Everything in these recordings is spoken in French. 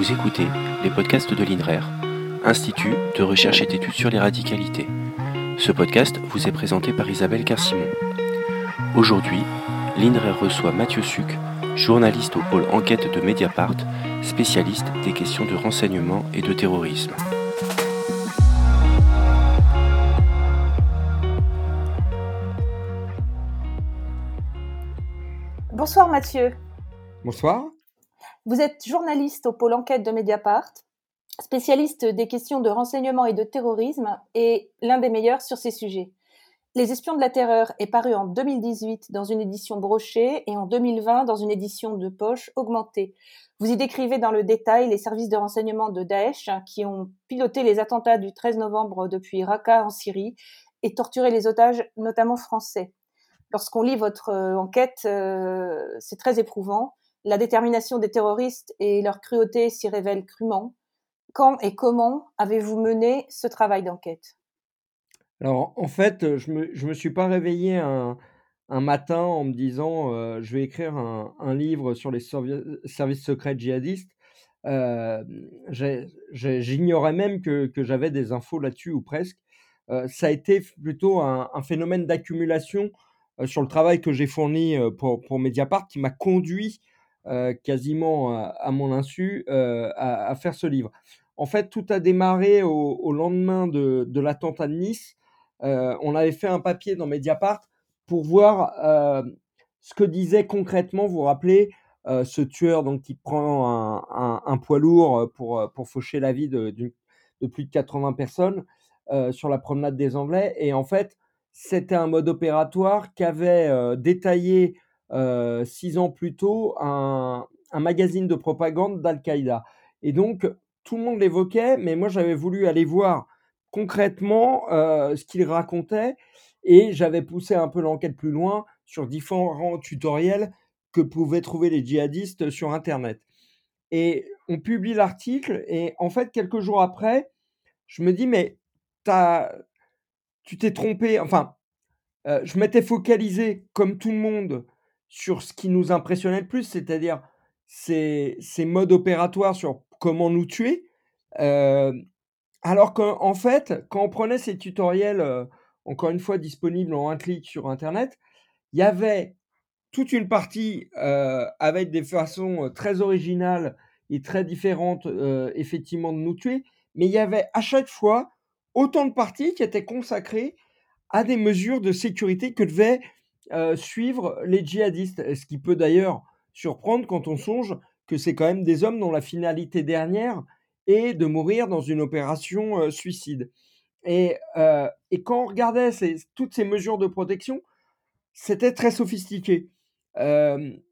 Vous écoutez les podcasts de l'INRER, Institut de recherche et d'études sur les radicalités. Ce podcast vous est présenté par Isabelle Carcimon. Aujourd'hui, l'INRER reçoit Mathieu Suc, journaliste au pôle enquête de Mediapart, spécialiste des questions de renseignement et de terrorisme. Bonsoir Mathieu. Bonsoir. Vous êtes journaliste au pôle enquête de Mediapart, spécialiste des questions de renseignement et de terrorisme et l'un des meilleurs sur ces sujets. Les Espions de la Terreur est paru en 2018 dans une édition brochée et en 2020 dans une édition de poche augmentée. Vous y décrivez dans le détail les services de renseignement de Daesh qui ont piloté les attentats du 13 novembre depuis Raqqa en Syrie et torturé les otages, notamment français. Lorsqu'on lit votre euh, enquête, euh, c'est très éprouvant. La détermination des terroristes et leur cruauté s'y révèlent crûment. Quand et comment avez-vous mené ce travail d'enquête? Alors, en fait, je me, me suis pas réveillé un, matin en me disant euh, je vais écrire un, livre sur les services secrets djihadistes. Euh, j'ignorais même que, j'avais des infos là-dessus ou presque. Euh, ça a été plutôt un, phénomène d'accumulation sur le travail que j'ai fourni pour, pour Mediapart qui m'a conduit euh, quasiment à, mon insu, euh, à, faire ce livre. En fait, tout a démarré au, lendemain de, l'attentat de Nice. Euh, on avait fait un papier dans Mediapart pour voir ce que disait concrètement, vous vous rappelez, ce tueur donc, qui prend un, poids lourd pour, pour faucher la vie de, de plus de 80 personnes sur la promenade des Anglais. Et en fait, c'était un mode opératoire qu'avait détaillé six ans plus tôt un, magazine de propagande d'Al-Qaïda. Et donc, tout le monde l'évoquait, mais moi, j'avais voulu aller voir concrètement euh, ce qu'il racontait et j'avais poussé un peu l'enquête plus loin sur différents tutoriels que pouvaient trouver les djihadistes sur Internet. Et on publie l'article et en fait, quelques jours après, je me dis, mais as, tu t'es trompé. Enfin, euh, je m'étais focalisé, comme tout le monde, sur ce qui nous impressionnait le plus, c'est-à-dire ces, modes opératoires sur comment nous tuer. Euh, alors qu'en fait, quand on prenait ces tutoriels, euh, encore une fois disponibles en un clic sur Internet, il y avait toute une partie euh, avec des façons très originales et très différentes, effectivement, de nous tuer, mais il y avait à chaque fois autant de parties qui étaient consacrées à des mesures de sécurité que devait euh, suivre les djihadistes. Ce qui peut d'ailleurs surprendre quand on songe que c'est quand même des hommes dont la finalité dernière est de mourir dans une opération euh, suicide. Et, euh, et, quand on regardait toutes ces mesures de protection, c'était très sophistiqué. ils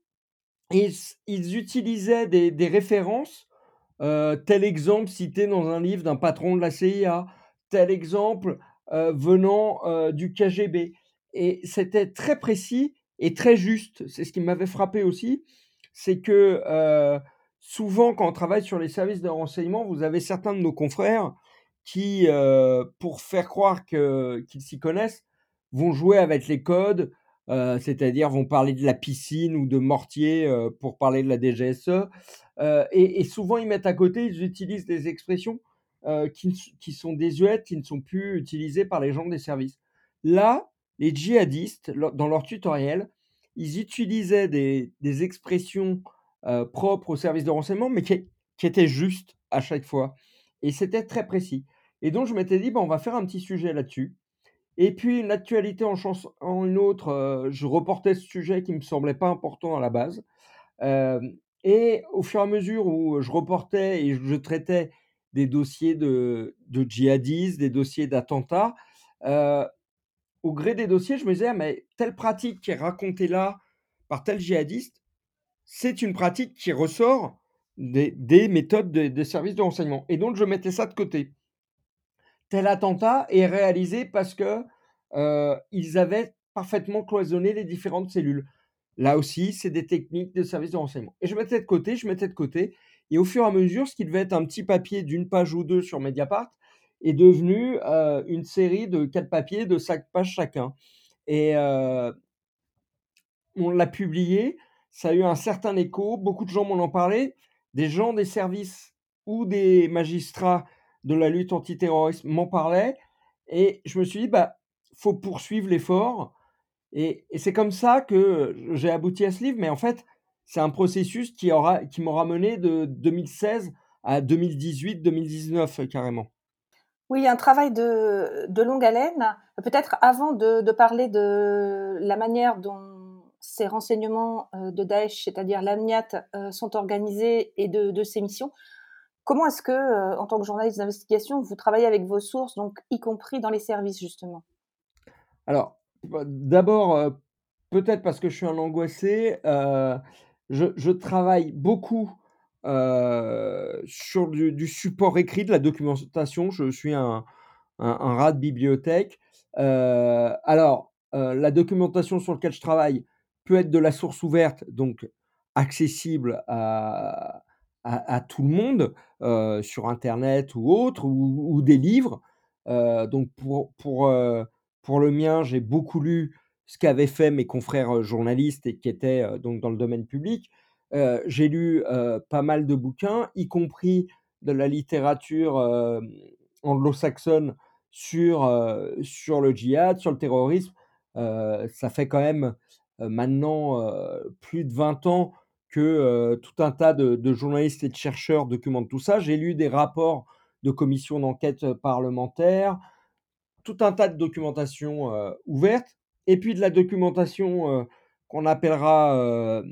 utilisaient des références, tel exemple cité dans un livre d'un patron de la CIA, tel exemple venant du KGB. Et c'était très précis et très juste. C'est ce qui m'avait frappé aussi. C'est que souvent, quand on travaille sur les services de renseignement, vous avez certains de nos confrères qui, pour faire croire qu'ils s'y connaissent, vont jouer avec les codes, c'est-à-dire vont parler de la piscine ou de mortier pour parler de la DGSE. Et, et, souvent, ils mettent à côté, ils utilisent des expressions qui, qui sont désuètes, qui ne sont plus utilisées par les gens des services. Là, les djihadistes, dans leur tutoriel, ils utilisaient des, expressions euh, propres au service de renseignement, mais qui, étaient justes à chaque fois. Et c'était très précis. Et donc, je m'étais dit, bah, on va faire un petit sujet là-dessus. Et puis, une actualité en, en une autre, euh, je reportais ce sujet qui ne me semblait pas important à la base. Euh, et au fur et à mesure où je reportais et je traitais des dossiers de djihadistes, des dossiers d'attentats, au gré des dossiers, je me disais, mais telle pratique qui est racontée là par tel djihadiste, c'est une pratique qui ressort des, méthodes des services de renseignement. Et donc, je mettais ça de côté. Tel attentat est réalisé parce que euh, ils avaient parfaitement cloisonné les différentes cellules. Là aussi, c'est des techniques de services de renseignement. Et je mettais de côté, je mettais de côté. Et au fur et à mesure, ce qui devait être un petit papier d'une page ou deux sur Mediapart, est devenu euh, une série de quatre papiers de cinq pages chacun. Et on l'a publié, ça a eu un certain écho, beaucoup de gens m'en ont parlé, des gens des services ou des magistrats de la lutte antiterroriste m'en parlaient. Et je me suis dit, bah, faut poursuivre l'effort. Et, c'est comme ça que j'ai abouti à ce livre. Mais en fait, c'est un processus qui aura, qui m'aura mené de 2016 à 2018-2019 carrément. Oui, un travail de, de longue haleine. Peut-être avant de, parler de la manière dont ces renseignements euh, de Daesh, c'est-à-dire l'AMNIAT, euh, sont organisés et de, de ses missions, comment est-ce que, euh, en tant que journaliste d'investigation, vous travaillez avec vos sources, donc y compris dans les services justement? Alors, bah, d'abord, peut-être parce que je suis un angoissé, je, travaille beaucoup euh, sur du, support écrit, de la documentation. Je suis un, un, rat de bibliothèque. Euh, alors, euh, la documentation sur laquelle je travaille peut être de la source ouverte, donc accessible à, à, tout le monde sur Internet ou autre, ou, des livres. donc, pour, pour, pour le mien, j'ai beaucoup lu ce qu'avaient fait mes confrères journalistes et qui étaient donc dans le domaine public j'ai lu pas mal de bouquins, y compris de la littérature anglo-saxonne sur, sur le djihad, sur le terrorisme. ça fait quand même maintenant plus de 20 ans que tout un tas de, journalistes et de chercheurs documentent tout ça. J'ai lu des rapports de commissions d'enquête parlementaires, tout un tas de documentation ouverte, et puis de la documentation qu'on appellera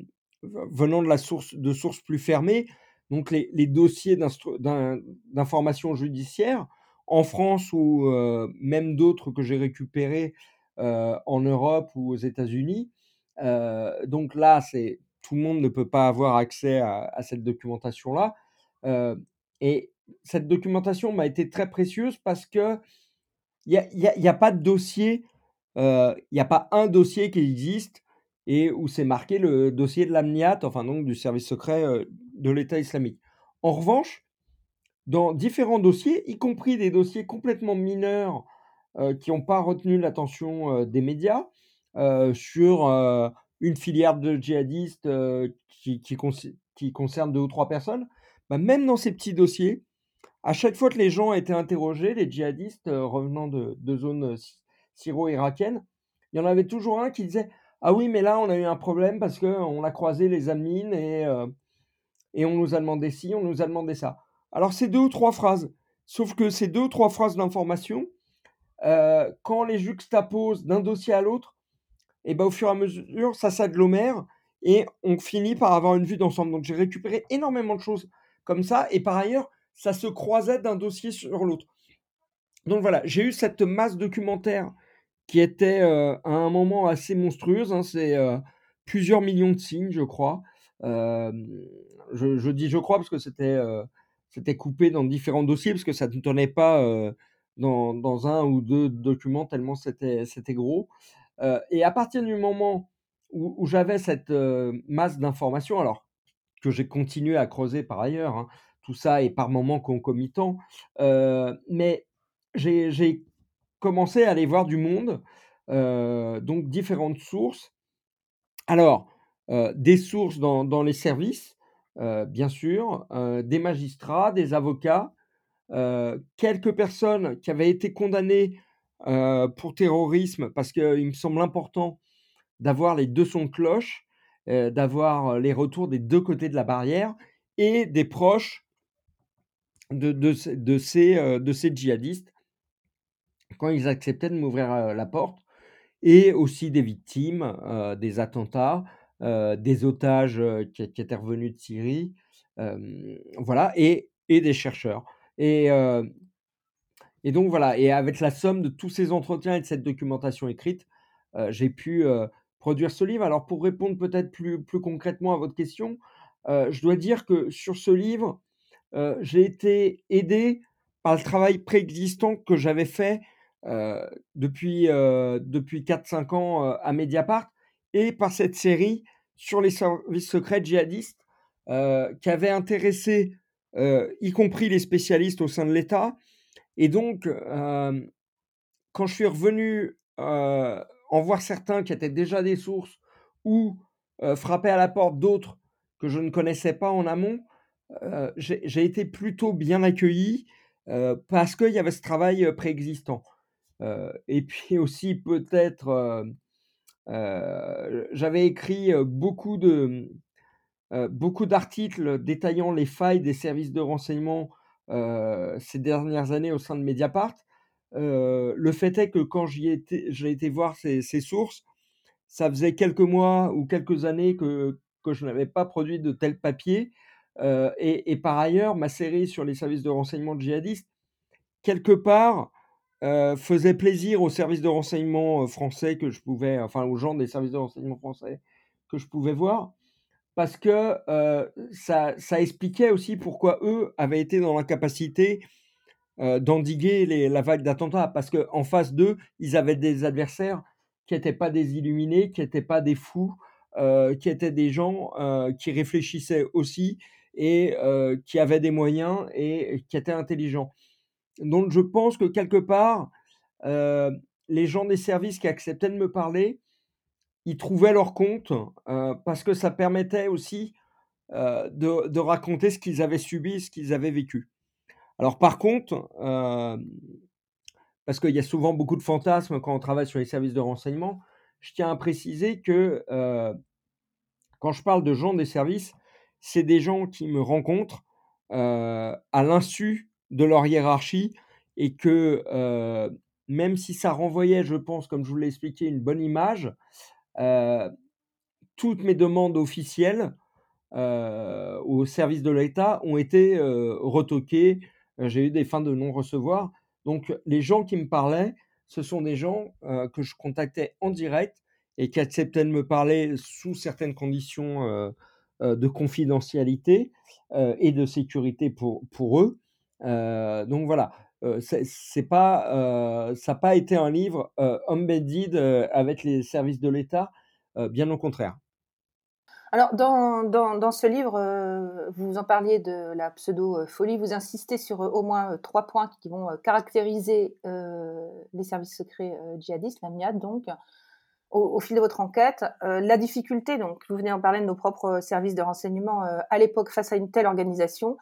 venant de, la source, de sources plus fermées, donc les, dossiers d'information judiciaire en France ou euh, même d'autres que j'ai récupérés euh, en Europe ou aux États-Unis. Euh, donc là, c'est tout le monde ne peut pas avoir accès à, cette documentation-là. et cette documentation m'a été très précieuse parce que il n'y a, a, pas de dossier, il n'y a pas un dossier qui existe et où c'est marqué le dossier de l'AMNIAT, enfin donc du service secret euh, de l'État islamique. En revanche, dans différents dossiers, y compris des dossiers complètement mineurs euh, qui n'ont pas retenu l'attention euh, des médias, sur une filière de djihadistes qui, concerne deux ou trois personnes, bah, même dans ces petits dossiers, à chaque fois que les gens étaient interrogés, les djihadistes revenant de, de zones syro-irakiennes, il y en avait toujours un qui disait ah oui, mais là, on a eu un problème parce qu'on a croisé les amines et, euh, et on nous a demandé ci, on nous a demandé ça. Alors, c'est deux ou trois phrases. Sauf que ces deux ou trois phrases d'information, euh, quand on les juxtapose d'un dossier à l'autre, et eh ben, au fur et à mesure, ça s'agglomère et on finit par avoir une vue d'ensemble. Donc, j'ai récupéré énormément de choses comme ça. Et par ailleurs, ça se croisait d'un dossier sur l'autre. Donc voilà, j'ai eu cette masse documentaire qui était à un moment assez monstrueuse. Hein, c'est plusieurs millions de signes, je crois. Je, dis je crois parce que c'était c'était coupé dans différents dossiers, parce que ça ne tenait pas dans, dans, un ou deux documents, tellement c'était gros. et à partir du moment où, j'avais cette masse d'informations, alors que j'ai continué à creuser par ailleurs, hein, tout ça est par moments concomitant, mais j'ai commencé à aller voir du monde, donc différentes sources. Alors, des sources dans, les services, bien sûr, des magistrats, des avocats, quelques personnes qui avaient été condamnées pour terrorisme, parce qu'il me semble important d'avoir les deux sons de cloche, d'avoir les retours des deux côtés de la barrière, et des proches de, de, ces, de ces djihadistes quand ils acceptaient de m'ouvrir la porte, et aussi des victimes des attentats, des otages qui, étaient revenus de Syrie, voilà, et, et, des chercheurs. Et, et donc voilà, et avec la somme de tous ces entretiens et de cette documentation écrite, j'ai pu produire ce livre. Alors pour répondre peut-être plus, plus concrètement à votre question, je dois dire que sur ce livre, j'ai été aidé par le travail préexistant que j'avais fait depuis, euh, depuis 4-5 ans euh, à Mediapart et par cette série sur les services secrets djihadistes qui avait intéressé y compris les spécialistes au sein de l'État. Et donc, quand je suis revenu en voir certains qui étaient déjà des sources ou frapper à la porte d'autres que je ne connaissais pas en amont, j'ai été plutôt bien accueilli parce qu'il y avait ce travail préexistant. Et puis aussi peut-être, j'avais écrit beaucoup de beaucoup d'articles détaillant les failles des services de renseignement ces dernières années au sein de Mediapart. le fait est que quand j'ai été, été voir ces, ces, sources, ça faisait quelques mois ou quelques années que, que je n'avais pas produit de tel papier. Et, et, par ailleurs, ma série sur les services de renseignement djihadistes, quelque part, faisait plaisir aux services de renseignement français que je pouvais, enfin aux gens des services de renseignement français que je pouvais voir parce que ça, ça, expliquait aussi pourquoi eux avaient été dans l'incapacité d'endiguer la vague d'attentats, parce qu'en face d'eux, ils avaient des adversaires qui n'étaient pas des illuminés, qui n'étaient pas des fous, qui étaient des gens qui réfléchissaient aussi et qui avaient des moyens et qui étaient intelligents. Donc je pense que quelque part, les gens des services qui acceptaient de me parler, ils trouvaient leur compte parce que ça permettait aussi de, raconter ce qu'ils avaient subi, ce qu'ils avaient vécu. Alors par contre, parce qu'il y a souvent beaucoup de fantasmes quand on travaille sur les services de renseignement, je tiens à préciser que quand je parle de gens des services, c'est des gens qui me rencontrent à l'insu de leur hiérarchie et que même si ça renvoyait, je pense, comme je vous l'ai expliqué, une bonne image, toutes mes demandes officielles au service de l'État ont été retoquées. J'ai eu des fins de non-recevoir. Donc, les gens qui me parlaient, ce sont des gens que je contactais en direct et qui acceptaient de me parler sous certaines conditions de confidentialité et de sécurité pour, pour eux. Donc voilà, c'est pas, ça n'a pas été un livre embedded avec les services de l'État, bien au contraire. Alors, dans, dans, ce livre, vous en parliez de la pseudo-folie, vous insistez sur au moins trois points qui vont caractériser les services secrets djihadistes, la MIAD donc, au, fil de votre enquête. la difficulté, donc, vous venez en parler de nos propres services de renseignement à l'époque face à une telle organisation,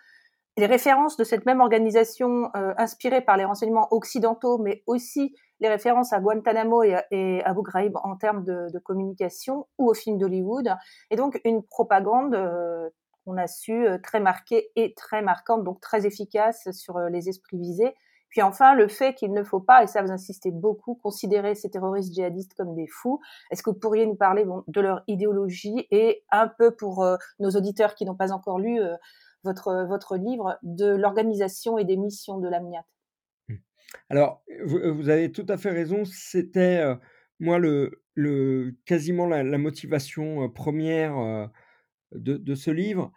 les références de cette même organisation euh, inspirée par les renseignements occidentaux, mais aussi les références à Guantanamo et à, et Abu Ghraib en termes de, de, communication ou au film d'Hollywood, et donc une propagande euh, qu'on a su euh, très marquée et très marquante, donc très efficace sur euh, les esprits visés. Puis enfin, le fait qu'il ne faut pas, et ça vous insistez beaucoup, considérer ces terroristes djihadistes comme des fous. Est-ce que vous pourriez nous parler bon, de leur idéologie et un peu pour nos auditeurs qui n'ont pas encore lu votre, votre livre de l'organisation et des missions de l'AMNIAT. Mmh. Alors, vous, avez tout à fait raison. C'était, moi, le, quasiment la, motivation première de, ce livre.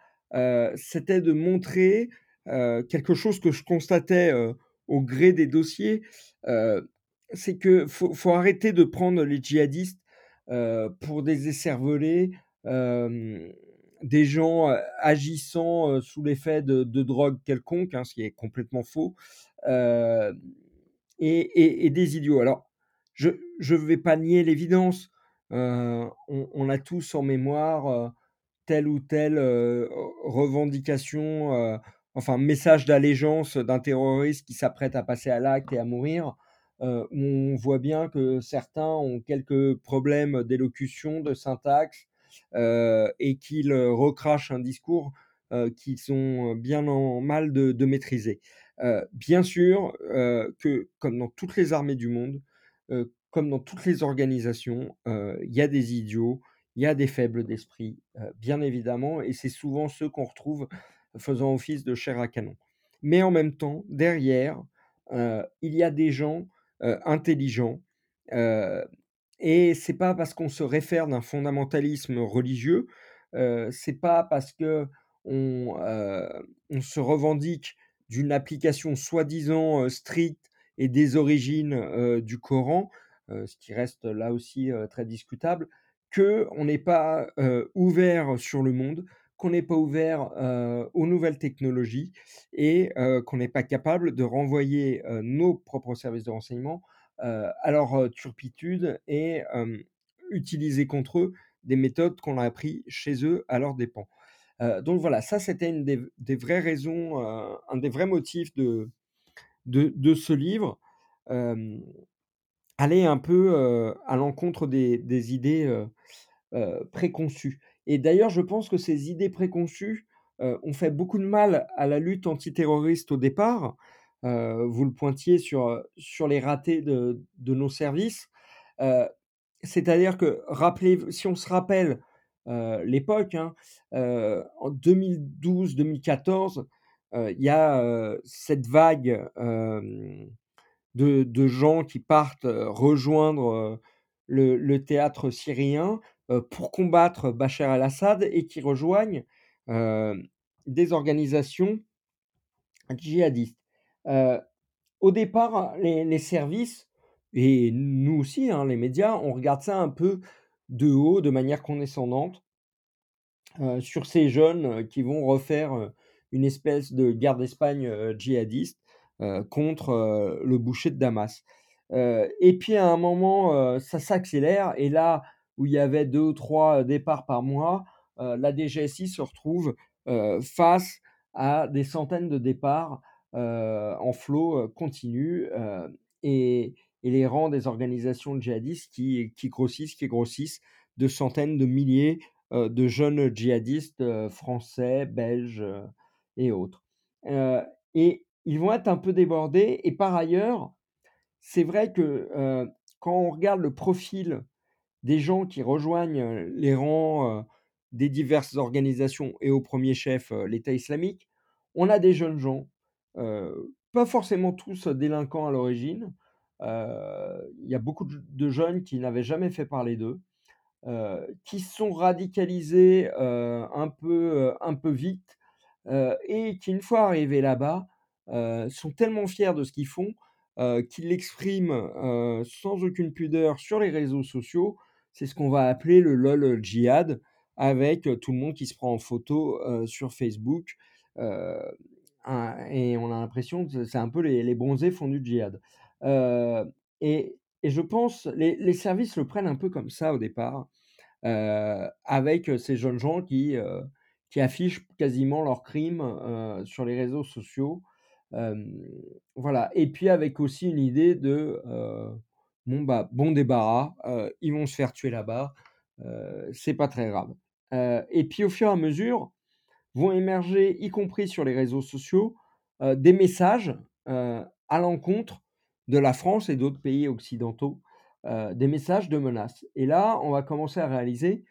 C'était de montrer quelque chose que je constatais au gré des dossiers. c'est que faut, faut, arrêter de prendre les djihadistes pour des esservelés des gens agissant sous l'effet de, drogue quelconque, hein, ce qui est complètement faux, et, des idiots. Alors, je ne vais pas nier l'évidence. On, a tous en mémoire telle ou telle revendication, enfin message d'allégeance d'un terroriste qui s'apprête à passer à l'acte et à mourir. on voit bien que certains ont quelques problèmes d'élocution, de syntaxe, et qu'ils euh, recrachent un discours euh, qu'ils sont bien en mal de, maîtriser. bien sûr que, comme dans toutes les armées du monde, comme dans toutes les organisations, il y a des idiots, il y a des faibles d'esprit, bien évidemment, et c'est souvent ceux qu'on retrouve faisant office de chair à canon. Mais en même temps, derrière, il y a des gens intelligents et c'est pas parce qu'on se réfère d'un fondamentalisme religieux, euh, c'est pas parce que on, on se revendique d'une application soi-disant stricte et des origines du Coran, ce qui reste là aussi très discutable, que on n'est pas ouvert sur le monde, qu'on n'est pas ouvert aux nouvelles technologies et qu'on n'est pas capable de renvoyer nos propres services de renseignement à leur turpitude et utiliser contre eux des méthodes qu'on a appris chez eux à leurs dépens. donc voilà, ça c'était une des, vraies raisons, un des vrais motifs de, de, ce livre. aller un peu à l'encontre des, idées préconçues. Et d'ailleurs, je pense que ces idées préconçues ont fait beaucoup de mal à la lutte antiterroriste au départ. Vous le pointiez sur, sur les ratés de, de nos services. C'est-à-dire que, rappelez, si on se rappelle l'époque, hein, en 2012-2014, il y a cette vague de, gens qui partent rejoindre le, théâtre syrien pour combattre Bachar el-Assad et qui rejoignent des organisations djihadistes. Au départ, les, services, et nous aussi, hein, les médias, on regarde ça un peu de haut, de manière condescendante, sur ces jeunes qui vont refaire une espèce de guerre d'Espagne djihadiste contre le boucher de Damas. et puis à un moment, ça s'accélère, et là où il y avait deux ou trois départs par mois, la DGSI se retrouve face à des centaines de départs en flot continu et, les rangs des organisations djihadistes qui, qui grossissent, qui grossissent de centaines de milliers de jeunes djihadistes français, belges et autres. et ils vont être un peu débordés. Et par ailleurs, c'est vrai que quand on regarde le profil des gens qui rejoignent les rangs des diverses organisations et au premier chef l'État islamique, on a des jeunes gens, pas forcément tous délinquants à l'origine. Il y a beaucoup de jeunes qui n'avaient jamais fait parler d'eux, qui sont radicalisés un, peu, un peu vite et qui, une fois arrivés là-bas, sont tellement fiers de ce qu'ils font qu'ils l'expriment sans aucune pudeur sur les réseaux sociaux. C'est ce qu'on va appeler le LOL djihad, avec tout le monde qui se prend en photo sur Facebook. Et on a l'impression que c'est un peu les, bronzés font du djihad. Et, et, je pense, les, les, services le prennent un peu comme ça au départ, avec ces jeunes gens qui, qui affichent quasiment leurs crimes sur les réseaux sociaux. voilà. Et puis avec aussi une idée de bon, bah, bon débarras, ils vont se faire tuer là-bas, c'est pas très grave. et puis au fur et à mesure, vont émerger, y compris sur les réseaux sociaux, des messages à l'encontre de la France et d'autres pays occidentaux, des messages de menaces. Et là, on va commencer à réaliser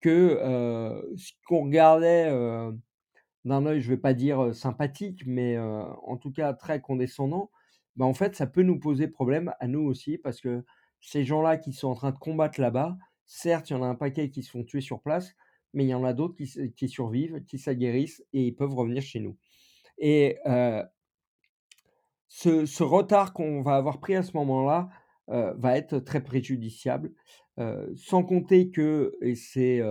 que ce qu'on regardait d'un œil, je ne vais pas dire sympathique, mais en tout cas très condescendant, bah, en fait, ça peut nous poser problème à nous aussi, parce que ces gens-là qui sont en train de combattre là-bas, certes, il y en a un paquet qui se font tuer sur place, mais il y en a d'autres qui, survivent, qui s'aguerrissent et ils peuvent revenir chez nous. Et ce, retard qu'on va avoir pris à ce moment-là va être très préjudiciable sans compter que, et c'est,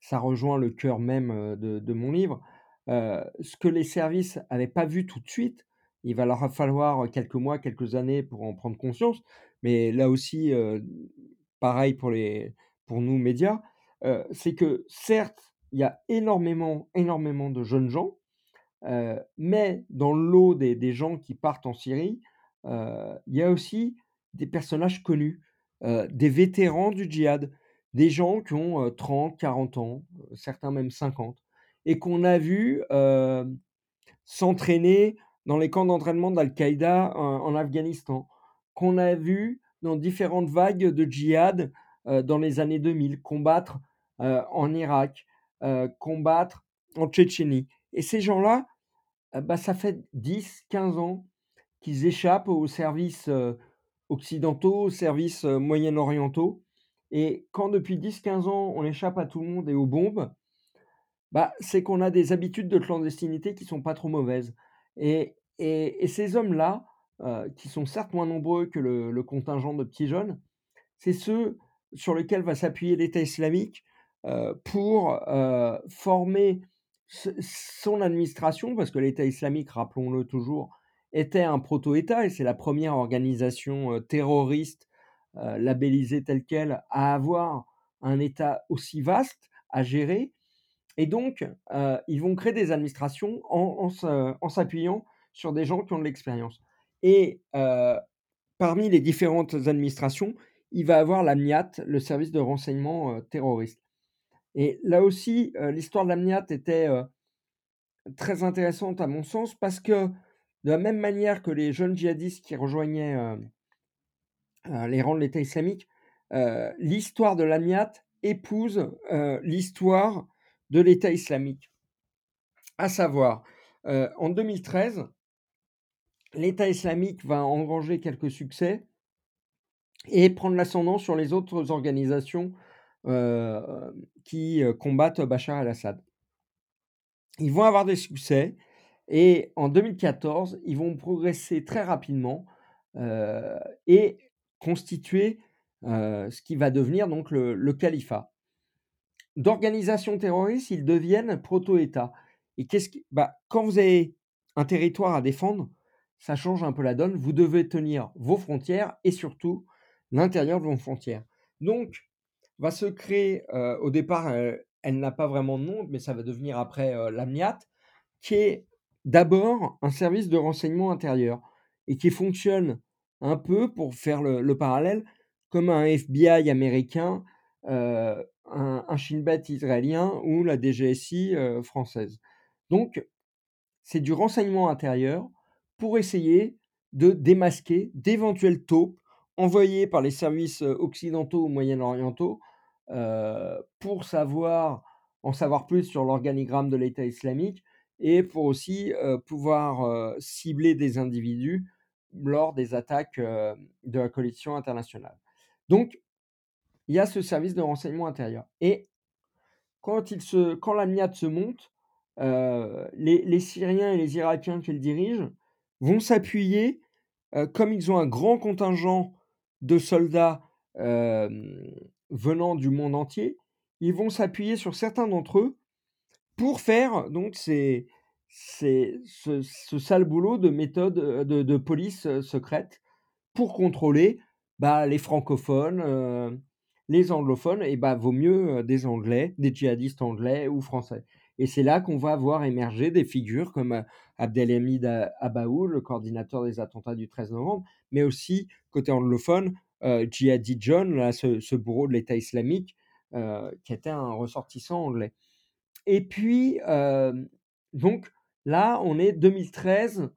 ça rejoint le cœur même de, mon livre, ce que les services n'avaient pas vu tout de suite, il va leur falloir quelques mois, quelques années pour en prendre conscience, mais là aussi, pareil pour, les, pour nous médias, c'est que certes, il y a énormément, énormément de jeunes gens, mais dans le lot des, des, gens qui partent en Syrie, il y a aussi des personnages connus des vétérans du djihad, des gens qui ont 30, 40 ans, certains même 50, et qu'on a vu s'entraîner dans les camps d'entraînement d'Al-Qaïda en, Afghanistan, qu'on a vu dans différentes vagues de djihad dans les années 2000, combattre en Irak, combattre en Tchétchénie. Et ces gens-là, bah, ça fait 10, 15 ans qu'ils échappent aux services occidentaux, services moyen-orientaux. Et quand depuis 10-15 ans, on échappe à tout le monde et aux bombes, bah, c'est qu'on a des habitudes de clandestinité qui sont pas trop mauvaises. Et, et, ces hommes-là, qui sont certes moins nombreux que le, contingent de petits jeunes, c'est ceux sur lesquels va s'appuyer l'État islamique pour former son administration, parce que l'État islamique, rappelons-le toujours, était un proto-État et c'est la première organisation terroriste labellisée telle qu'elle à avoir un État aussi vaste à gérer. Et donc, ils vont créer des administrations en, s'appuyant sur des gens qui ont de l'expérience. Et parmi les différentes administrations, il va avoir l'AMNIAT, le service de renseignement terroriste. Et là aussi, l'histoire de l'AMNIAT était très intéressante à mon sens parce que de la même manière que les jeunes djihadistes qui rejoignaient les rangs de l'État islamique, l'histoire de l'AMNIAT épouse l'histoire de l'État islamique. À savoir, en 2013, l'État islamique va engranger quelques succès et prendre l'ascendant sur les autres organisations qui combattent Bachar el-Assad. Ils vont avoir des succès et en 2014, ils vont progresser très rapidement et constituer ce qui va devenir donc le, califat. D'organisation terroriste, ils deviennent proto-État. Et qu'est-ce qui, bah, quand vous avez un territoire à défendre, ça change un peu la donne. Vous devez tenir vos frontières et surtout l'intérieur de vos frontières. Donc, va se créer, au départ, elle n'a pas vraiment de nom, mais ça va devenir après l'AMNIAT, qui est d'abord un service de renseignement intérieur et qui fonctionne un peu, pour faire le, parallèle, comme un FBI américain, un, un Shin Bet israélien ou la DGSI française. Donc, c'est du renseignement intérieur pour essayer de démasquer d'éventuels taupes envoyés par les services occidentaux ou moyen-orientaux pour savoir en savoir plus sur l'organigramme de l'État islamique et pour aussi pouvoir cibler des individus lors des attaques de la coalition internationale. Donc, il y a ce service de renseignement intérieur. Et quand, il se, quand l'AMIAT se monte, les, Syriens et les Irakiens qui le dirigent vont s'appuyer, comme ils ont un grand contingent de soldats venant du monde entier, ils vont s'appuyer sur certains d'entre eux pour faire donc ce, sale boulot de méthode de, de police secrète pour contrôler bah, les francophones, les anglophones, et bah vaut mieux des Anglais, des djihadistes anglais ou français. Et c'est là qu'on va voir émerger des figures comme Abdelhamid Abaoul, le coordinateur des attentats du 13 novembre, mais aussi, côté anglophone, euh, Jihadi John, là, ce, bourreau de l'État islamique, qui était un ressortissant anglais. Et puis, donc là, on est 2013,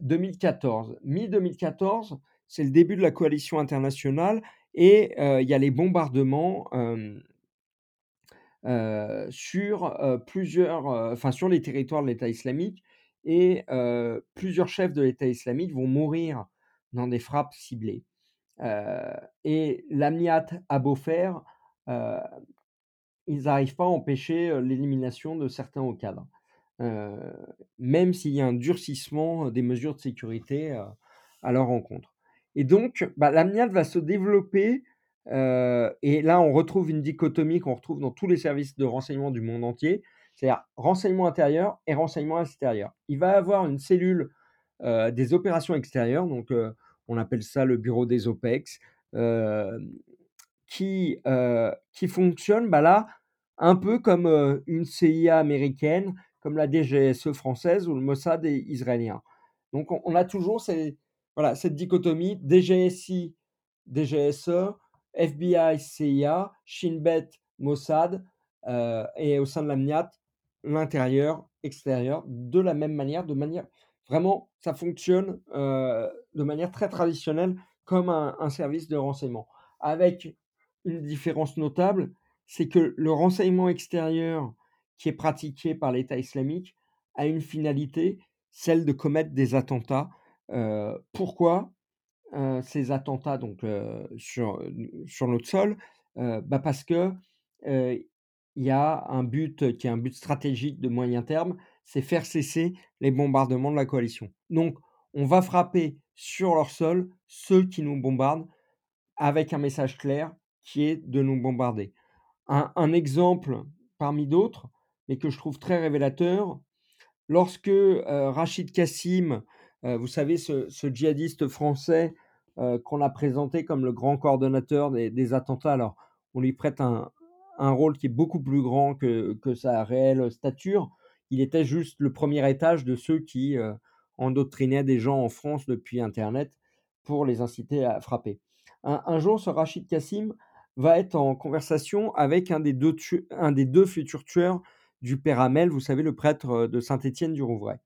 2014. Mi-2014, c'est le début de la coalition internationale et il y a les bombardements sur plusieurs, sur les territoires de l'État islamique et plusieurs chefs de l'État islamique vont mourir dans des frappes ciblées. Et l'Amniat a beau faire, ils n'arrivent pas à empêcher l'élimination de certains hauts cadres, même s'il y a un durcissement des mesures de sécurité à leur rencontre. Et donc, bah, va se développer et là, on retrouve une dichotomie qu'on retrouve dans tous les services de renseignement du monde entier, c'est-à-dire renseignement intérieur et renseignement extérieur. Il va avoir une cellule des opérations extérieures, donc on appelle ça le bureau des OPEX, qui, qui fonctionne bah là un peu comme une CIA américaine, comme la DGSE française ou le Mossad israélien. Donc on, a toujours voilà, cette dichotomie DGSI, DGSE, FBI, CIA, Shin Bet, Mossad, et au sein de l'AMNIAT, l'intérieur, extérieur, de la même manière, de manière vraiment, ça fonctionne euh, de manière très traditionnelle comme un, service de renseignement. Avec une différence notable, c'est que le renseignement extérieur qui est pratiqué par l'État islamique a une finalité, celle de commettre des attentats pourquoi? Ces attentats donc, sur, sur notre sol bah Parce que il y a un but qui est un but stratégique de moyen terme, c'est faire cesser les bombardements de la coalition. Donc, on va frapper sur leur sol ceux qui nous bombardent avec un message clair qui est de nous bombarder. Un, exemple parmi d'autres, mais que je trouve très révélateur, lorsque Rachid Kassim vous savez, ce, djihadiste français qu'on a présenté comme le grand coordonnateur des, attentats, alors on lui prête un, un rôle qui est beaucoup plus grand que sa réelle stature. Il était juste le premier étage de ceux qui endoctrinaient des gens en France depuis Internet pour les inciter à frapper. Un, jour, ce Rachid Kassim va être en conversation avec un des deux, un des deux futurs tueurs du Père Amel, vous savez, le prêtre de Saint-Étienne du Rouvray.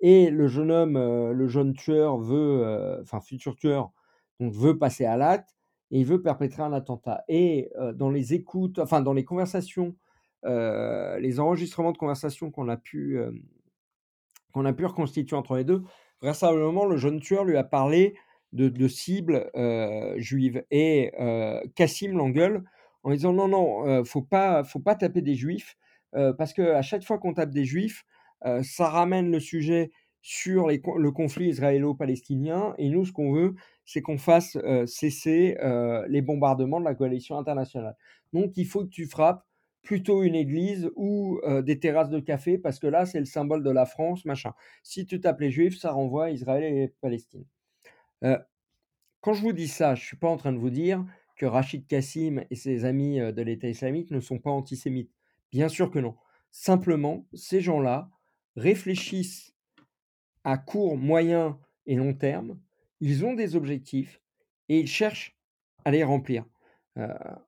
Et le jeune homme, le jeune tueur veut, futur tueur, veut passer à l'acte et il veut perpétrer un attentat. Et dans les écoutes, enfin dans les conversations, les enregistrements de conversations qu'on a pu qu'on a pu reconstituer entre les deux, vraisemblablement le jeune tueur lui a parlé de, cibles juives et Cassim l'engueule en disant non non, faut pas faut pas taper des juifs parce que à chaque fois qu'on tape des juifs, ça ramène le sujet sur le conflit israélo-palestinien. Et nous, ce qu'on veut, c'est qu'on fasse cesser les bombardements de la coalition internationale. Donc, il faut que tu frappes plutôt une église ou des terrasses de café, parce que là, c'est le symbole de la France, machin. Si tu tapes les juifs, ça renvoie à Israël et Palestine. quand je vous dis ça, je ne suis pas en train de vous dire que Rachid Kassim et ses amis de l'État islamique ne sont pas antisémites. Bien sûr que non. Simplement, ces gens-là réfléchissent à court, moyen et long terme. Ils ont des objectifs et ils cherchent à les remplir.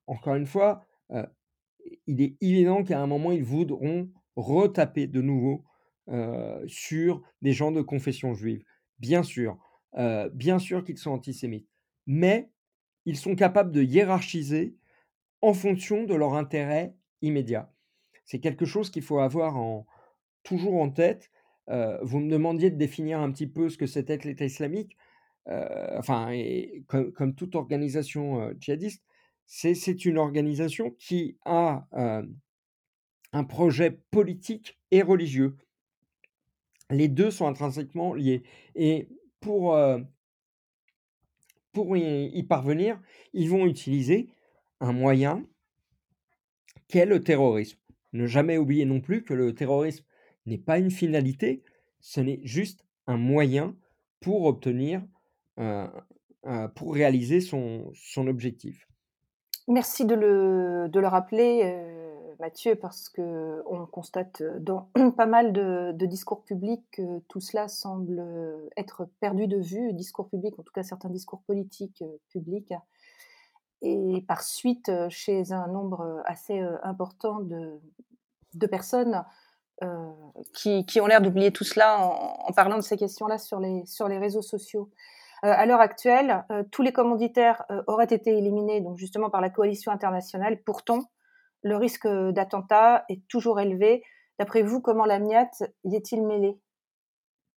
encore une fois, il est évident qu'à un moment, ils voudront retaper de nouveau sur des gens de confession juive. Bien sûr, bien sûr qu'ils sont antisémites. Mais ils sont capables de hiérarchiser en fonction de leur intérêt immédiat. C'est quelque chose qu'il faut avoir toujours en tête vous me demandiez de définir un petit peu ce que c'était que l'État islamique. enfin, comme, toute organisation djihadiste, c'est une organisation qui a un projet politique et religieux. Les deux sont intrinsèquement liés. Et pour, y parvenir, ils vont utiliser un moyen qu'est le terrorisme. Ne jamais oublier non plus que le terrorisme n'est pas une finalité, ce n'est juste un moyen pour obtenir, pour réaliser son objectif. Merci de le, de le rappeler, Mathieu, parce qu'on constate dans pas mal de, discours publics que tout cela semble être perdu de vue, discours publics, en tout cas certains discours politiques publics, et par suite chez un nombre assez important de, de personnes euh, qui, qui, ont l'air d'oublier tout cela en, en, parlant de ces questions-là sur les, sur les réseaux sociaux. Euh, à l'heure actuelle, euh, tous les commanditaires auraient été éliminés donc justement par la coalition internationale. Pourtant, le risque d'attentat est toujours élevé. D'après vous, comment l'AMIAT y est-il mêlé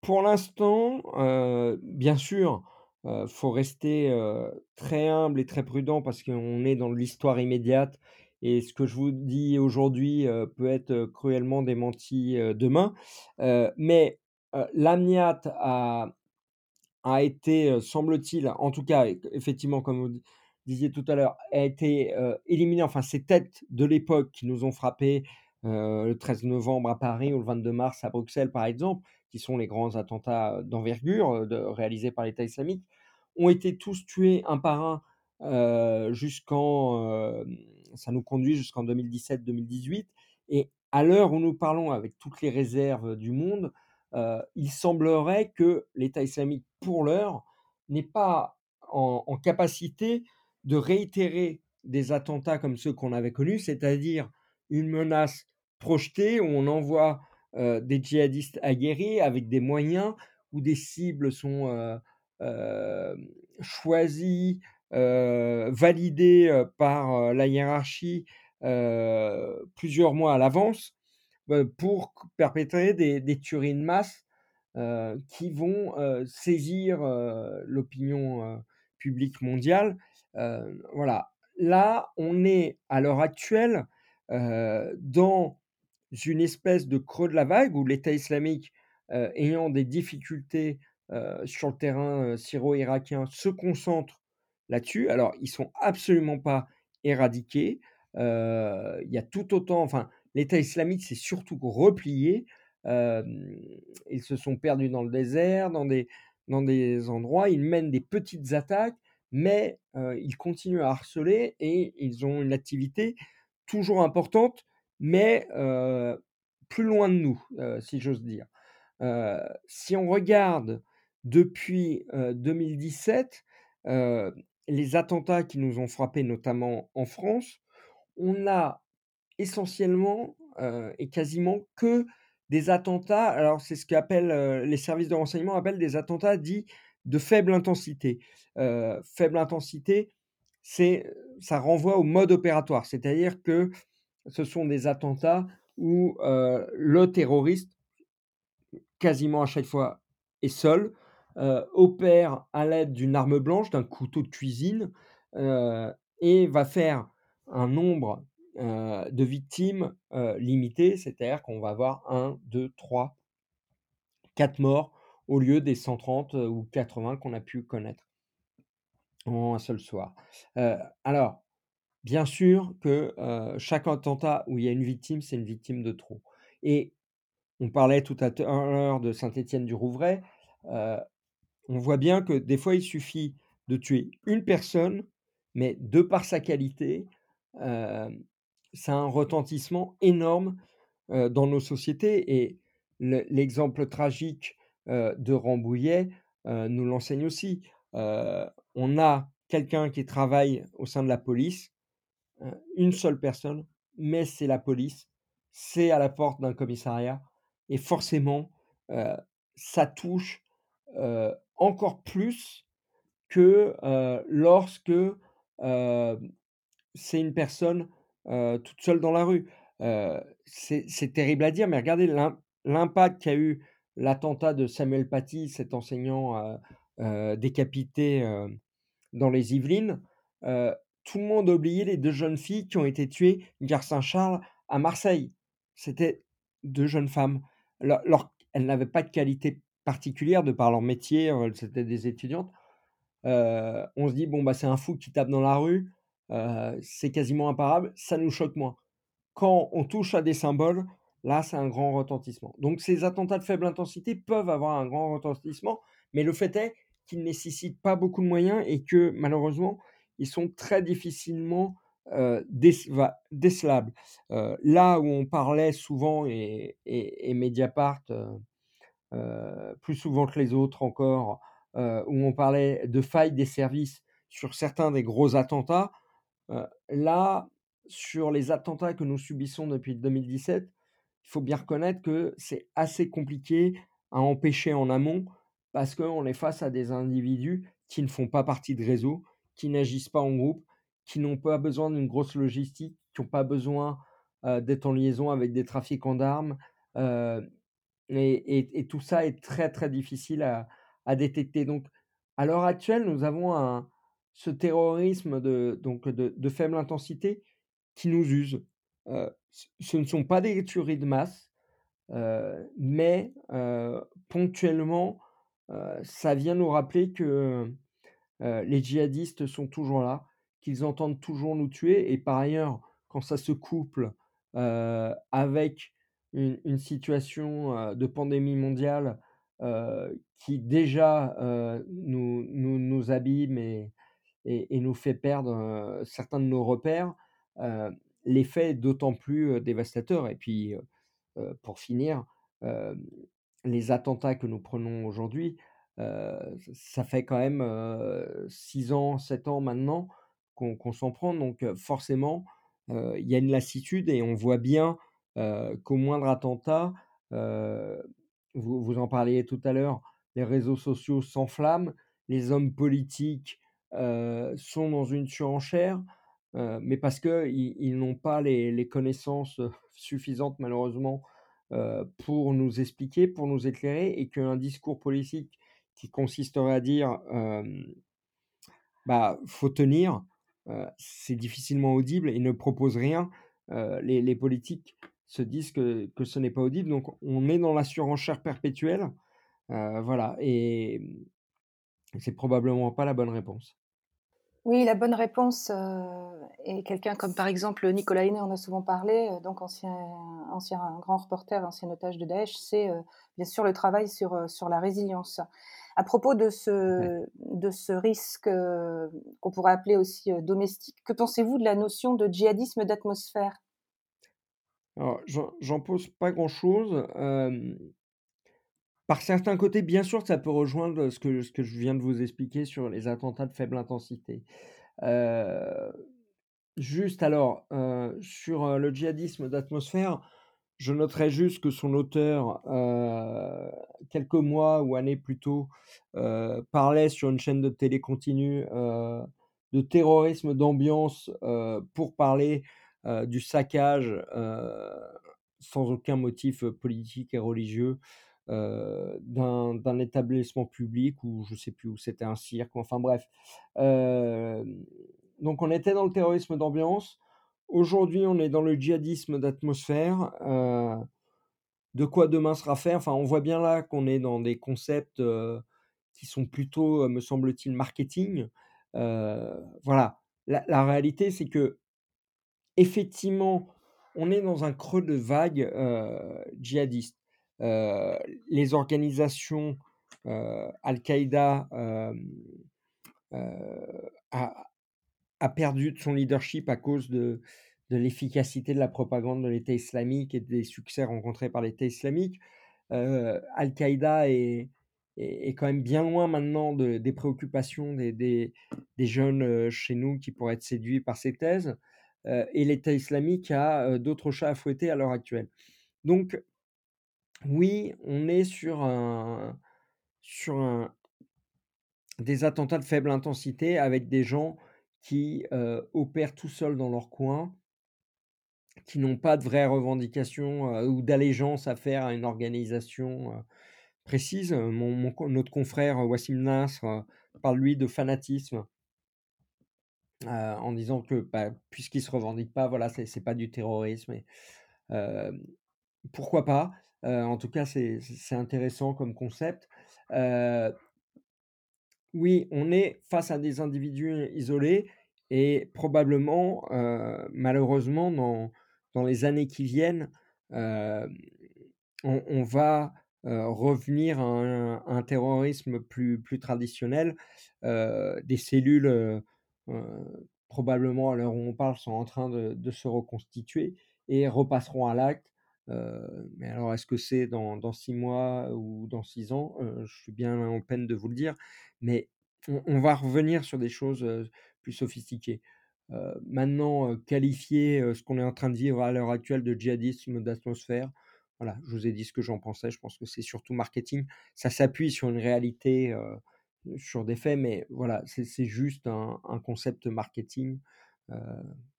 Pour l'instant, bien sûr, il faut rester très humble et très prudent parce qu'on est dans l'histoire immédiate et ce que je vous dis aujourd'hui peut être cruellement démenti demain. mais l'AMNIAT a, a été, semble-t-il, en tout cas, effectivement, comme vous disiez tout à l'heure, a été éliminé, enfin ces têtes de l'époque qui nous ont frappés le 13 novembre à Paris ou le 22 mars à Bruxelles, par exemple, qui sont les grands attentats d'envergure réalisés par l'État islamique, ont été tous tués un par un jusqu'en ça nous conduit jusqu'en 2017-2018. Et à l'heure où nous parlons avec toutes les réserves du monde, euh, il semblerait que l'État islamique, pour l'heure, n'est pas en, capacité de réitérer des attentats comme ceux qu'on avait connus, c'est-à-dire une menace projetée où on envoie euh, des djihadistes aguerris avec des moyens, où des cibles sont euh, choisies, euh, validé par la hiérarchie plusieurs mois à l'avance pour perpétrer des, des, tueries de masse qui vont saisir l'opinion publique mondiale. voilà. Là, on est à l'heure actuelle dans une espèce de creux de la vague où l'État islamique, ayant des difficultés sur le terrain syro-irakien, se concentre là-dessus. Alors, ils sont absolument pas éradiqués. il y a tout autant, enfin, l'État islamique s'est surtout replié. ils se sont perdus dans le désert, dans des, endroits. Ils mènent des petites attaques, mais ils continuent à harceler et ils ont une activité toujours importantes, mais plus loin de nous, si j'ose dire. si on regarde depuis 2017, les attentats qui nous ont frappés, notamment en France, on a essentiellement et quasiment que des attentats. Alors, c'est ce qu'appellent les services de renseignement appellent des attentats dits de faible intensité. faible intensité, c'est ça renvoie au mode opératoire, c'est-à-dire que ce sont des attentats où le terroriste, quasiment à chaque fois, est seul, opère à l'aide d'une arme blanche, d'un couteau de cuisine, et va faire un nombre de victimes limité, c'est-à-dire qu'on va avoir 1, 2, 3, 4 morts au lieu des 130 ou 80 qu'on a pu connaître en un seul soir. alors, bien sûr que chaque attentat où il y a une victime, c'est une victime de trop. Et on parlait tout à l'heure de Saint-Étienne-du-Rouvray. on voit bien que des fois, il suffit de tuer une personne, mais de par sa qualité, ça a un retentissement énorme dans nos sociétés. Et l'exemple tragique de Rambouillet nous l'enseigne aussi. on a quelqu'un qui travaille au sein de la police, une seule personne, mais c'est la police, c'est à la porte d'un commissariat, et forcément, ça touche encore plus que lorsque c'est une personne toute seule dans la rue. c'est terrible à dire, mais regardez l'impact qu'a eu l'attentat de Samuel Paty, cet enseignant décapité dans les Yvelines. tout le monde a oublié les deux jeunes filles qui ont été tuées, gare Saint-Charles, à Marseille. C'était deux jeunes femmes. elles n'avaient pas de qualité particulière de par leur métier, c'était des étudiantes. on se dit, bon, bah, c'est un fou qui tape dans la rue, c'est quasiment imparable, ça nous choque moins. Quand on touche à des symboles, là, c'est un grand retentissement. Donc, ces attentats de faible intensité peuvent avoir un grand retentissement, mais le fait est qu'ils ne nécessitent pas beaucoup de moyens et que, malheureusement, ils sont très difficilement décelables. là où on parlait souvent, et, et, Mediapart, plus souvent que les autres encore, où on parlait de failles des services sur certains des gros attentats, là, sur les attentats que nous subissons depuis 2017, il faut bien reconnaître que c'est assez compliqué à empêcher en amont parce qu'on est face à des individus qui ne font pas partie de réseau, qui n'agissent pas en groupe, qui n'ont pas besoin d'une grosse logistique, qui n'ont pas besoin d'être en liaison avec des trafiquants d'armes. Et, tout ça est très très difficile à, à détecter. Donc, à l'heure actuelle, nous avons un, ce terrorisme de, donc de, faible intensité qui nous use. ce ne sont pas des tueries de masse, mais ponctuellement, ça vient nous rappeler que les djihadistes sont toujours là, qu'ils entendent toujours nous tuer, et par ailleurs, quand ça se couple avec une, situation de pandémie mondiale qui déjà nous, nous, nous abîme et, et, nous fait perdre certains de nos repères, l'effet est d'autant plus dévastateur. Et puis, pour finir, les attentats que nous prenons aujourd'hui, ça fait quand même 6 ans, 7 ans maintenant qu'on s'en prend. Donc forcément, il y a une lassitude et on voit bien qu'au moindre attentat, vous, vous en parliez tout à l'heure, les réseaux sociaux s'enflamment, les hommes politiques sont dans une surenchère, mais parce qu'ils ils, n'ont pas les, connaissances suffisantes malheureusement pour nous expliquer, pour nous éclairer, et qu'un discours politique qui consisterait à dire bah faut tenir, c'est difficilement audible et ne propose rien. Les, politiques se disent que, ce n'est pas audible, donc on est dans la surenchère perpétuelle, voilà, et c'est probablement pas la bonne réponse. Oui, la bonne réponse est quelqu'un comme par exemple Nicolas Henné, on a souvent parlé, donc ancien, ancien grand reporter, ancien otage de Daesh, c'est bien sûr le travail sur, sur la résilience. À propos de ce, de ce risque qu'on pourrait appeler aussi domestique, que pensez-vous de la notion de djihadisme d'atmosphère? Alors, j'en pose pas grand-chose. Par certains côtés, bien sûr, ça peut rejoindre ce que, ce que je viens de vous expliquer sur les attentats de faible intensité. juste alors, sur le djihadisme d'atmosphère, je noterai juste que son auteur, quelques mois ou années plus tôt, parlait sur une chaîne de télé continue de terrorisme d'ambiance pour parler du saccage sans aucun motif politique et religieux d'un établissement public ou je sais plus où c'était un cirque, enfin bref. donc on était dans le terrorisme d'ambiance. Aujourd'hui, on est dans le djihadisme d'atmosphère. de quoi demain sera fait Enfin, on voit bien là qu'on est dans des concepts qui sont plutôt, me semble-t-il, marketing. voilà. La, réalité, c'est que effectivement, on est dans un creux de vague djihadiste. Les organisations Al-Qaïda a, a perdu de son leadership à cause de, l'efficacité de la propagande de l'État islamique et des succès rencontrés par l'État islamique. Euh, Al-Qaïda est, quand même bien loin maintenant de, des préoccupations des, jeunes euh, chez nous qui pourraient être séduits par ces thèses. Euh, et l'État islamique a d'autres chats à fouetter à l'heure actuelle. Donc, oui, on est sur des attentats de faible intensité avec des gens qui opèrent tout seuls dans leur coin, qui n'ont pas de vraies revendications ou d'allégeance à faire à une organisation précise. Mon, notre confrère Wassim Nasr parle lui de fanatisme en disant que bah, puisqu'il se revendique pas, voilà, c'est pas du terrorisme. pourquoi pas? En tout cas, c'est intéressant comme concept. Oui, on est face à des individus isolés et probablement, malheureusement, dans, dans les années qui viennent, on, va revenir à un, terrorisme plus, plus traditionnel. des cellules, probablement à l'heure où on parle, sont en train de se reconstituer et repasseront à l'acte. Mais alors, est-ce que c'est dans, six mois ou dans six ans? Je suis bien en peine de vous le dire mais on, va revenir sur des choses plus sophistiquées. maintenant, qualifier ce qu'on est en train de vivre à l'heure actuelle de djihadisme d'atmosphère, voilà, je vous ai dit ce que j'en pensais. Je pense que c'est surtout marketing. Ça s'appuie sur une réalité, sur des faits, mais voilà, c'est juste un, concept marketing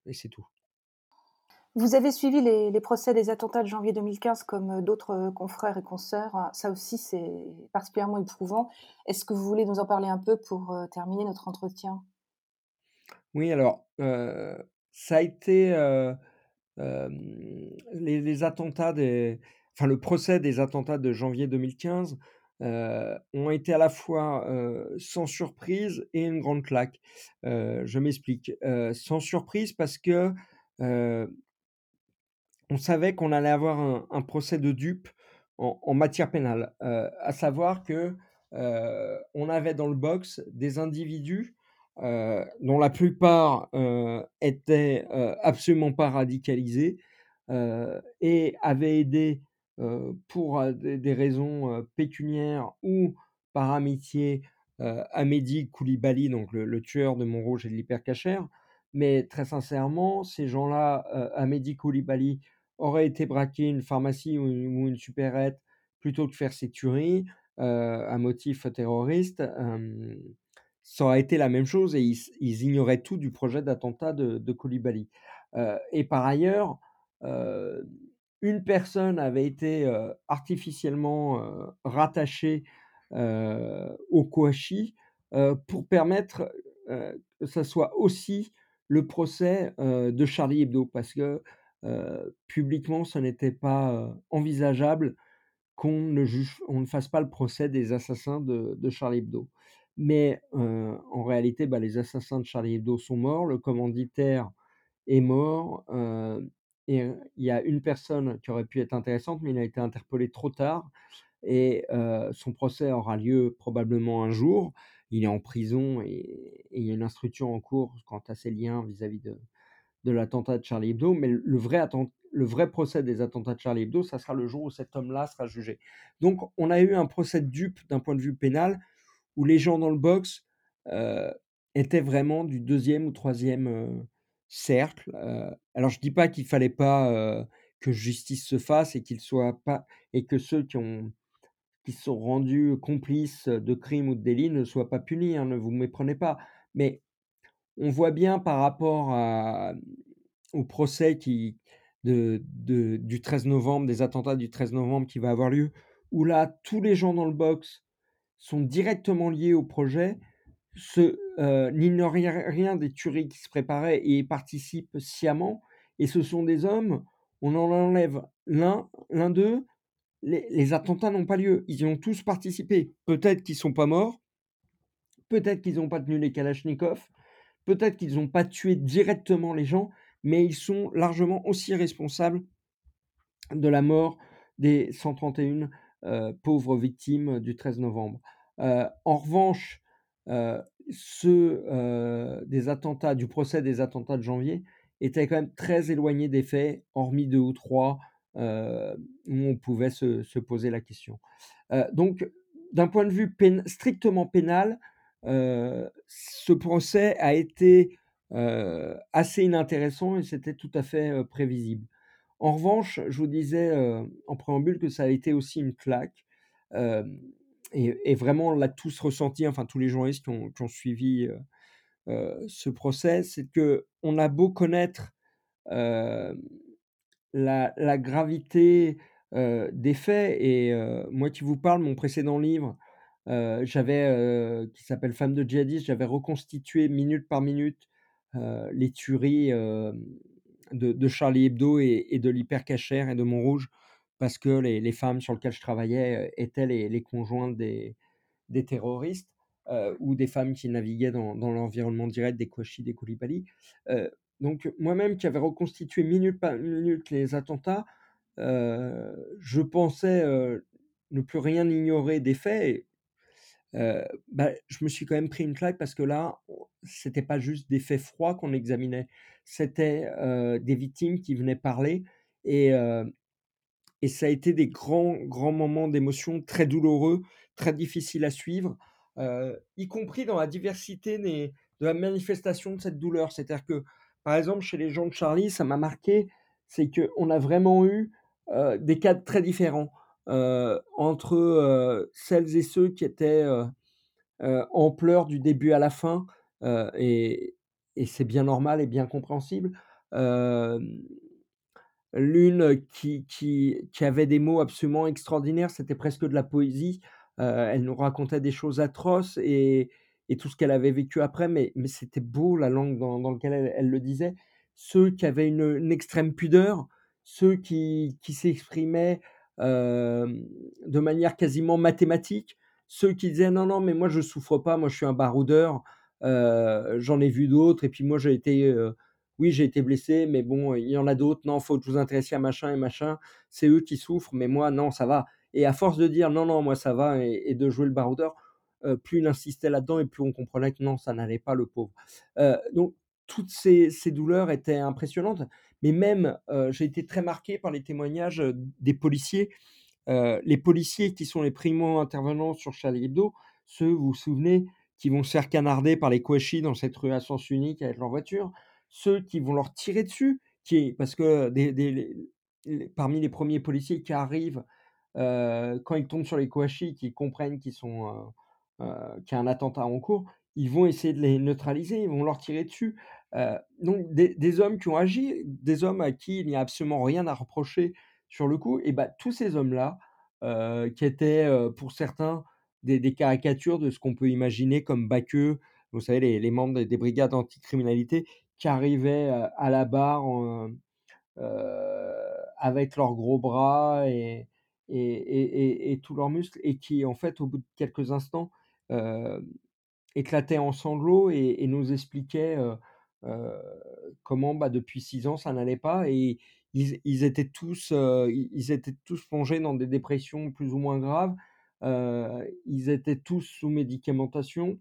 et c'est tout. Vous avez suivi les, procès des attentats de janvier 2015 comme euh, d'autres euh, confrères et consoeurs. Hein. Ça aussi, c'est particulièrement éprouvant. Est-ce que vous voulez nous en parler un peu pour euh, terminer notre entretien? Oui, alors, ça a été les, attentats des, enfin le procès des attentats de janvier 2015 ont été à la fois sans surprise et une grande claque. je m'explique. sans surprise parce que on savait qu'on allait avoir un, procès de dupe en, matière pénale, à savoir que on avait dans le box des individus dont la plupart étaient absolument pas radicalisés et avaient aidé pour des, raisons pécuniaires ou par amitié à Mehdi Koulibaly, donc le, tueur de Montrouge et de l'hypercachère. Mais très sincèrement, ces gens-là, à Mehdi Koulibaly, aurait été braquer une pharmacie ou une, supérette plutôt que faire ces tueries à motif terroriste, ça aurait été la même chose et ils, ignoraient tout du projet d'attentat de, de et par ailleurs, une personne avait été artificiellement rattachée au Kouachi pour permettre que ce soit aussi le procès de Charlie Hebdo, parce que publiquement, ce n'était pas envisageable qu'on ne, fasse pas le procès des assassins de, Charlie Hebdo. Mais en réalité, bah, les assassins de Charlie Hebdo sont morts, le commanditaire est mort, et il y a une personne qui aurait pu être intéressante, mais il a été interpellé trop tard. et son procès aura lieu probablement un jour. Il est en prison et, il y a une instruction en cours quant à ses liens vis-à-vis de, de l'attentat de Charlie Hebdo, mais le vrai, le vrai procès des attentats de Charlie Hebdo, ça sera le jour où cet homme-là sera jugé. Donc on a eu un procès dupe d'un point de vue pénal, où les gens dans le box étaient vraiment du deuxième ou troisième cercle. alors je dis pas qu'il fallait pas que justice se fasse et qu'il soit pas et que ceux qui ont qui sont rendus complices de crimes ou de délits ne soient pas punis. Hein, ne vous méprenez pas. Mais on voit bien par rapport au procès qui, du 13 novembre, des attentats du 13 novembre qui va avoir lieu, où là, tous les gens dans le box sont directement liés au projet, euh, n'ignorent rien des tueries qui se préparaient et participent sciemment. Et ce sont des hommes, on en enlève l'un, l'un d'eux, les, attentats n'ont pas lieu. Ils y ont tous participé. Peut-être qu'ils sont pas morts, peut-être qu'ils n'ont pas tenu les Kalachnikov, peut-être qu'ils n'ont pas tué directement les gens, mais ils sont largement aussi responsables de la mort des 131 euh, pauvres victimes du 13 novembre. Euh, en revanche, euh, ceux des attentats, du procès des attentats de janvier, étaient quand même très éloignés des faits, hormis deux ou trois où on pouvait se, poser la question. Donc, d'un point de vue strictement pénal, ce procès a été assez inintéressant et c'était tout à fait prévisible. En revanche, je vous disais en préambule que ça a été aussi une claque. et, vraiment, on l'a tous ressenti, enfin tous les journalistes qui ont, suivi ce procès, c'est que on a beau connaître la, gravité des faits. Et moi qui vous parle, mon précédent livre, j'avais qui s'appelle Femme de djihadiste, j'avais reconstitué minute par minute les tueries de, Charlie Hebdo et, de l'hypercachère et de Montrouge, parce que les, femmes sur lesquelles je travaillais étaient les, conjointes des, des terroristes. ou des femmes qui naviguaient dans, l'environnement direct des Kouachi, des Koulibaly. Donc moi-même qui avais reconstitué minute par minute les attentats, je pensais ne plus rien ignorer des faits. Bah, je me suis quand même pris une claque parce que là, c'était pas juste des faits froids qu'on examinait, c'était des victimes qui venaient parler et, et ça a été des grands, grands moments d'émotion très douloureux, très difficiles à suivre, y compris dans la diversité de la manifestation de cette douleur. C'est-à-dire que par exemple, chez les gens de Charlie, ça m'a marqué, c'est qu'on a vraiment eu des cas très différents entre celles et ceux qui étaient en pleurs du début à la fin, et, c'est bien normal et bien compréhensible. L'une qui, qui, qui, avait des mots absolument extraordinaires, c'était presque de la poésie. elle nous racontait des choses atroces et, et tout ce qu'elle avait vécu après, mais, mais c'était beau la langue dans, dans laquelle elle, le disait. Ceux qui avaient une, extrême pudeur, ceux qui, qui s'exprimaient de manière quasiment mathématique, ceux qui disaient non, non, mais moi je souffre pas, moi je suis un baroudeur, j'en ai vu d'autres, et puis moi j'ai été, oui, j'ai été blessé, mais bon, il y en a d'autres, non, faut que vous intéresser à machin et machin, c'est eux qui souffrent, mais moi, non, ça va. Et à force de dire non, non, moi ça va, et de jouer le baroudeur, plus il insistait là-dedans et plus on comprenait que non, ça n'allait pas le pauvre. donc toutes ces, douleurs étaient impressionnantes, mais même j'ai été très marqué par les témoignages des policiers. les policiers qui sont les primo-intervenants sur Charlie Hebdo, ceux, vous vous souvenez, qui vont se faire canarder par les Kouachi dans cette rue à sens unique avec leur voiture, ceux qui vont leur tirer dessus, parce que parmi les premiers policiers qui arrivent, quand ils tombent sur les Kouachi, qui comprennent qu'ils sont euh, qui a un attentat en cours, ils vont essayer de les neutraliser, ils vont leur tirer dessus. Donc des, hommes qui ont agi, des hommes à qui il n'y a absolument rien à reprocher sur le coup, et bah, tous ces hommes-là, qui étaient pour certains des, caricatures de ce qu'on peut imaginer comme Baqueux, vous savez, les, membres des, brigades anticriminalité, qui arrivaient à la barre avec leurs gros bras et, et, et, tous leurs muscles, et qui, en fait, au bout de quelques instants, éclatait en sanglots et, nous expliquait comment bah, depuis six ans ça n'allait pas et ils, étaient tous, ils étaient tous plongés dans des dépressions plus ou moins graves. ils étaient tous sous médicamentation.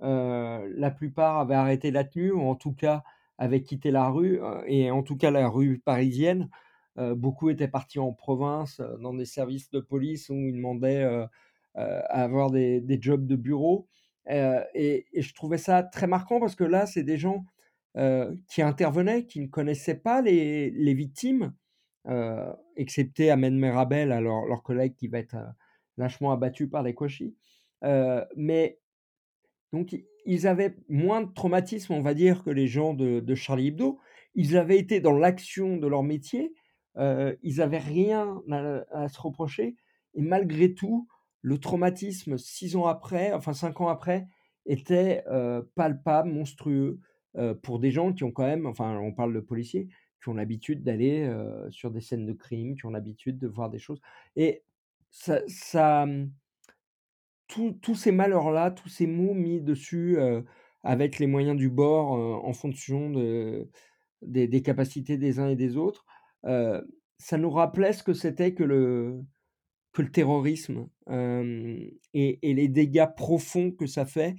la plupart avaient arrêté la tenue, ou en tout cas avaient quitté la rue, et en tout cas la rue parisienne. beaucoup étaient partis en province, dans des services de police où ils demandaient à avoir des, jobs de bureau. Et, je trouvais ça très marquant parce que là, c'est des gens qui intervenaient, qui ne connaissaient pas les, les victimes, excepté Ahmed Merabel, alors leur collègue qui va être lâchement abattu par les Kouachi. mais donc, ils avaient moins de traumatisme, on va dire, que les gens de, de Charlie Hebdo. Ils avaient été dans l'action de leur métier. ils n'avaient rien à, se reprocher. Et malgré tout, le traumatisme, six ans après, enfin cinq ans après, était palpable, monstrueux, pour des gens qui ont quand même, enfin, on parle de policiers, qui ont l'habitude d'aller sur des scènes de crime, qui ont l'habitude de voir des choses. Et ça, ça mmh, tous ces malheurs-là, tous ces mots mis dessus avec les moyens du bord en fonction de, des, capacités des uns et des autres, ça nous rappelait ce que c'était que le, que le terrorisme et, les dégâts profonds que ça fait.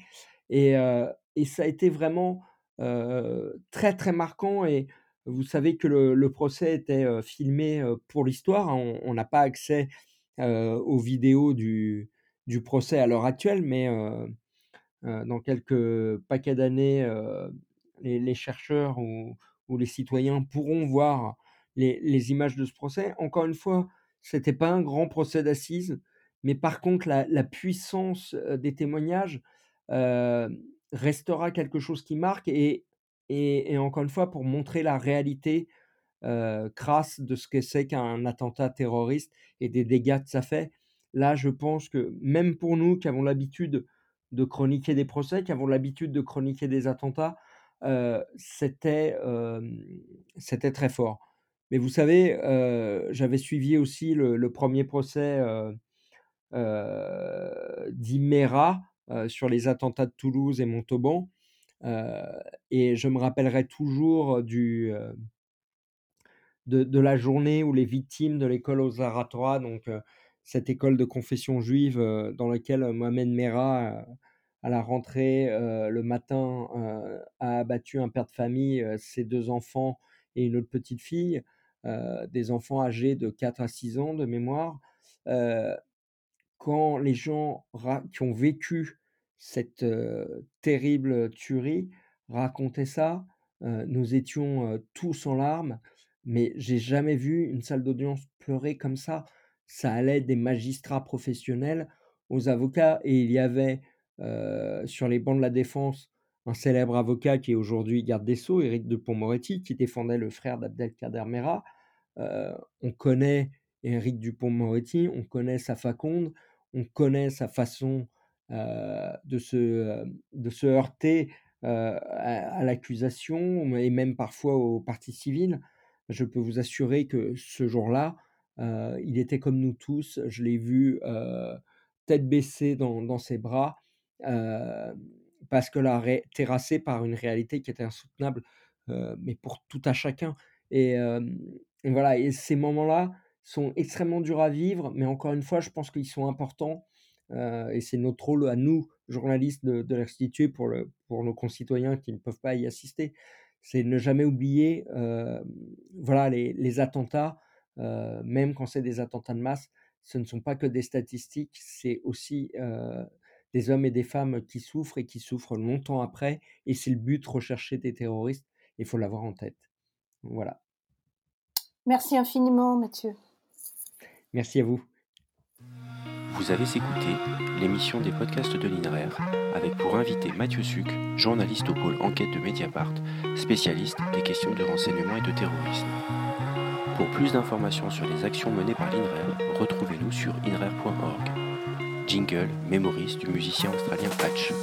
Et ça a été vraiment très très marquant et vous savez que le, procès était filmé pour l'histoire. Hein. On n'a pas accès aux vidéos du, du procès à l'heure actuelle, mais dans quelques paquets d'années, les, chercheurs ou, les citoyens pourront voir les, les, images de ce procès. Encore une fois, c'était pas un grand procès d'assises, mais par contre, la, la puissance des témoignages restera quelque chose qui marque et, et, encore une fois pour montrer la réalité crasse de ce que c'est qu'un attentat terroriste et des dégâts que ça fait. Là, je pense que même pour nous qui avons l'habitude de chroniquer des procès, qui avons l'habitude de chroniquer des attentats, c'était très fort. Mais vous savez, j'avais suivi aussi le, le premier procès d'Imera sur les attentats de Toulouse et Montauban. et je me rappellerai toujours du, de, de, la journée où les victimes de l'école aux Aratora, donc cette école de confession juive dans laquelle Mohamed Merah, à la rentrée le matin, a abattu un père de famille, ses deux enfants et une autre petite fille, des enfants âgés de 4 à 6 ans de mémoire quand les gens qui ont vécu cette terrible tuerie racontaient ça, nous étions tous en larmes, mais j'ai jamais vu une salle d'audience pleurer comme ça. Ça allait des magistrats professionnels aux avocats et il y avait sur les bancs de la défense un célèbre avocat qui est aujourd'hui garde des Sceaux, Éric de Pont-Moretti, qui défendait le frère d'Abdelkader Mera. on connaît Éric Dupont-Moretti, on connaît sa faconde, on connaît sa façon de, se, heurter à, l'accusation et même parfois aux parties civiles. Je peux vous assurer que ce jour-là, il était comme nous tous. Je l'ai vu tête baissée dans, ses bras parce que là, terrassé par une réalité qui était insoutenable, mais pour tout à chacun. Et, et voilà, et ces moments-là, sont extrêmement durs à vivre, mais encore une fois, je pense qu'ils sont importants. Euh, et c'est notre rôle à nous, journalistes, de, de les pour, le, pour nos concitoyens qui ne peuvent pas y assister. C'est ne jamais oublier euh, voilà, les, les attentats, euh, même quand c'est des attentats de masse, ce ne sont pas que des statistiques, c'est aussi des hommes et des femmes qui souffrent et qui souffrent longtemps après. Et c'est le but recherché des terroristes. Il faut l'avoir en tête. Voilà. Merci infiniment, Mathieu. Merci à vous. Vous avez écouté l'émission des podcasts de l'INRER avec pour invité Mathieu Suc, journaliste au pôle enquête de Mediapart, spécialiste des questions de renseignement et de terrorisme. Pour plus d'informations sur les actions menées par l'INRER, retrouvez-nous sur inrer.org. Jingle, mémorise du musicien australien Patch.